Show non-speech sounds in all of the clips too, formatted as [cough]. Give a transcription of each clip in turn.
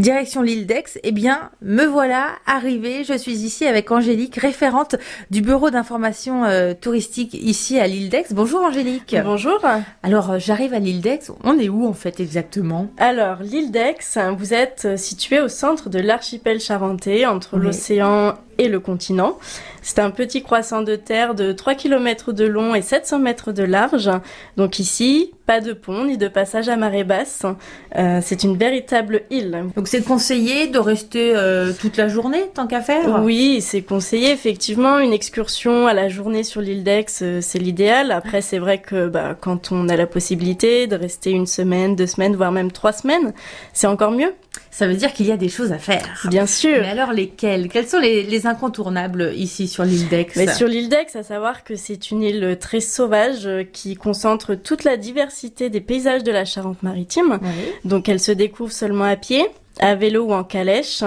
Direction l'île d'Aix, eh bien, me voilà arrivée. Je suis ici avec Angélique, référente du bureau d'information euh, touristique ici à l'île d'Aix. Bonjour Angélique. Bonjour. Alors, euh, j'arrive à l'île d'Aix. On est où en fait exactement? Alors, l'île d'Aix, vous êtes euh, situé au centre de l'archipel charentais, entre l'océan et le continent. C'est un petit croissant de terre de 3 km de long et 700 mètres de large. Donc ici, pas de pont ni de passage à marée basse. Euh, c'est une véritable île. Donc c'est conseillé de rester euh, toute la journée tant qu'à faire? Oui, c'est conseillé effectivement. Une excursion à la journée sur l'île d'Aix, euh, c'est l'idéal. Après, c'est vrai que bah, quand on a la possibilité de rester une semaine, deux semaines, voire même trois semaines, c'est encore mieux. Ça veut dire qu'il y a des choses à faire. Bien sûr. Mais alors lesquelles? Quels sont les, les, incontournables ici sur l'île d'Aix? Mais Sur l'île d'Aix, à savoir que c'est une île très sauvage qui concentre toute la diversité des paysages de la Charente-Maritime. Donc elle se découvre seulement à pied, à vélo ou en calèche.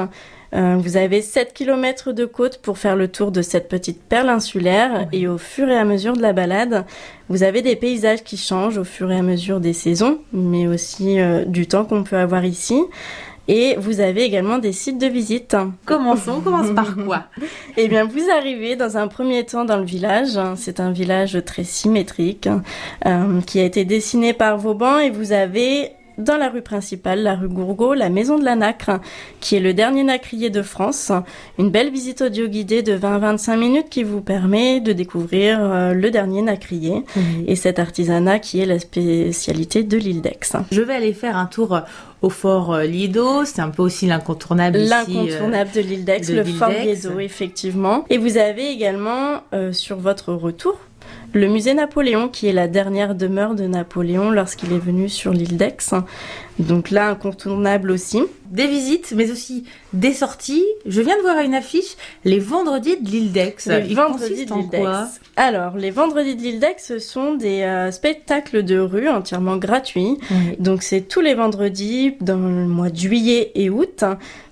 Euh, vous avez 7 km de côte pour faire le tour de cette petite perle insulaire et au fur et à mesure de la balade, vous avez des paysages qui changent au fur et à mesure des saisons, mais aussi euh, du temps qu'on peut avoir ici. Et vous avez également des sites de visite. Commençons, on commence par quoi? [laughs] Eh bien, vous arrivez dans un premier temps dans le village. C'est un village très symétrique euh, qui a été dessiné par Vauban et vous avez dans la rue principale, la rue Gourgaud, la maison de la nacre, qui est le dernier nacrier de France. Une belle visite audio guidée de 20-25 minutes qui vous permet de découvrir euh, le dernier nacrier et cet artisanat qui est la spécialité de l'île d'Aix. Je vais aller faire un tour euh, au fort euh, Lido, c'est un peu aussi l'incontournable ici. L'incontournable de l'île d'Aix, le fort Lido, effectivement. Et vous avez également sur votre retour le musée Napoléon, qui est la dernière demeure de Napoléon lorsqu'il est venu sur l'île d'Aix. Donc là, incontournable aussi. Des visites, mais aussi des sorties. Je viens de voir une affiche, les vendredis de l'île d'Aix. Les vendredis de l'île d'Aix. Alors, les vendredis de l'île d'Aix, ce sont des euh, spectacles de rue entièrement gratuits. Donc c'est tous les vendredis dans le mois de juillet et août.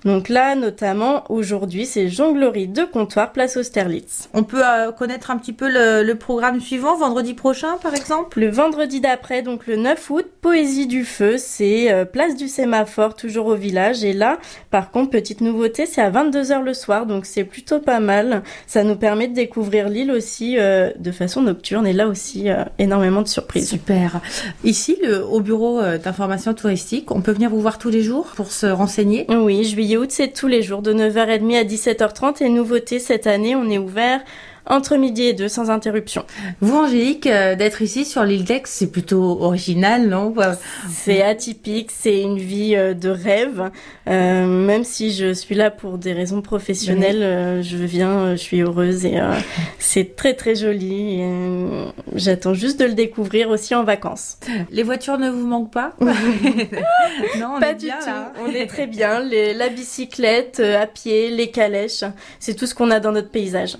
Donc là, notamment, aujourd'hui, c'est jonglerie de comptoir, place Austerlitz. On peut euh, connaître un petit peu le, le, programme suivant, vendredi prochain, par exemple? Le vendredi d'après, donc le 9 août, Poésie du Feu, c'est euh, place du sémaphore, toujours au village. Et là, par contre, petite nouveauté, c'est à 22h le soir, donc c'est plutôt pas mal. Ça nous permet de découvrir l'île aussi euh, de façon nocturne. Et là aussi, euh, énormément de surprises. Super. Ici, le, au bureau d'information touristique, on peut venir vous voir tous les jours pour se renseigner? Oui, juillet-août, c'est tous les jours, de 9h30 à 17h30. Et nouveauté, cette année, on est ouvert entre midi et deux sans interruption. Vous, Angélique, euh, d'être ici sur l'île d'Aix, c'est plutôt original, non? C'est atypique, c'est une vie euh, de rêve. Euh, même si je suis là pour des raisons professionnelles, je viens, je suis heureuse et c'est très très joli. J'attends juste de le découvrir aussi en vacances. Les voitures ne vous manquent pas? [laughs] Non, on pas est du bien, tout. Là. On est très bien. Les, la bicyclette, à pied, les calèches, c'est tout ce qu'on a dans notre paysage.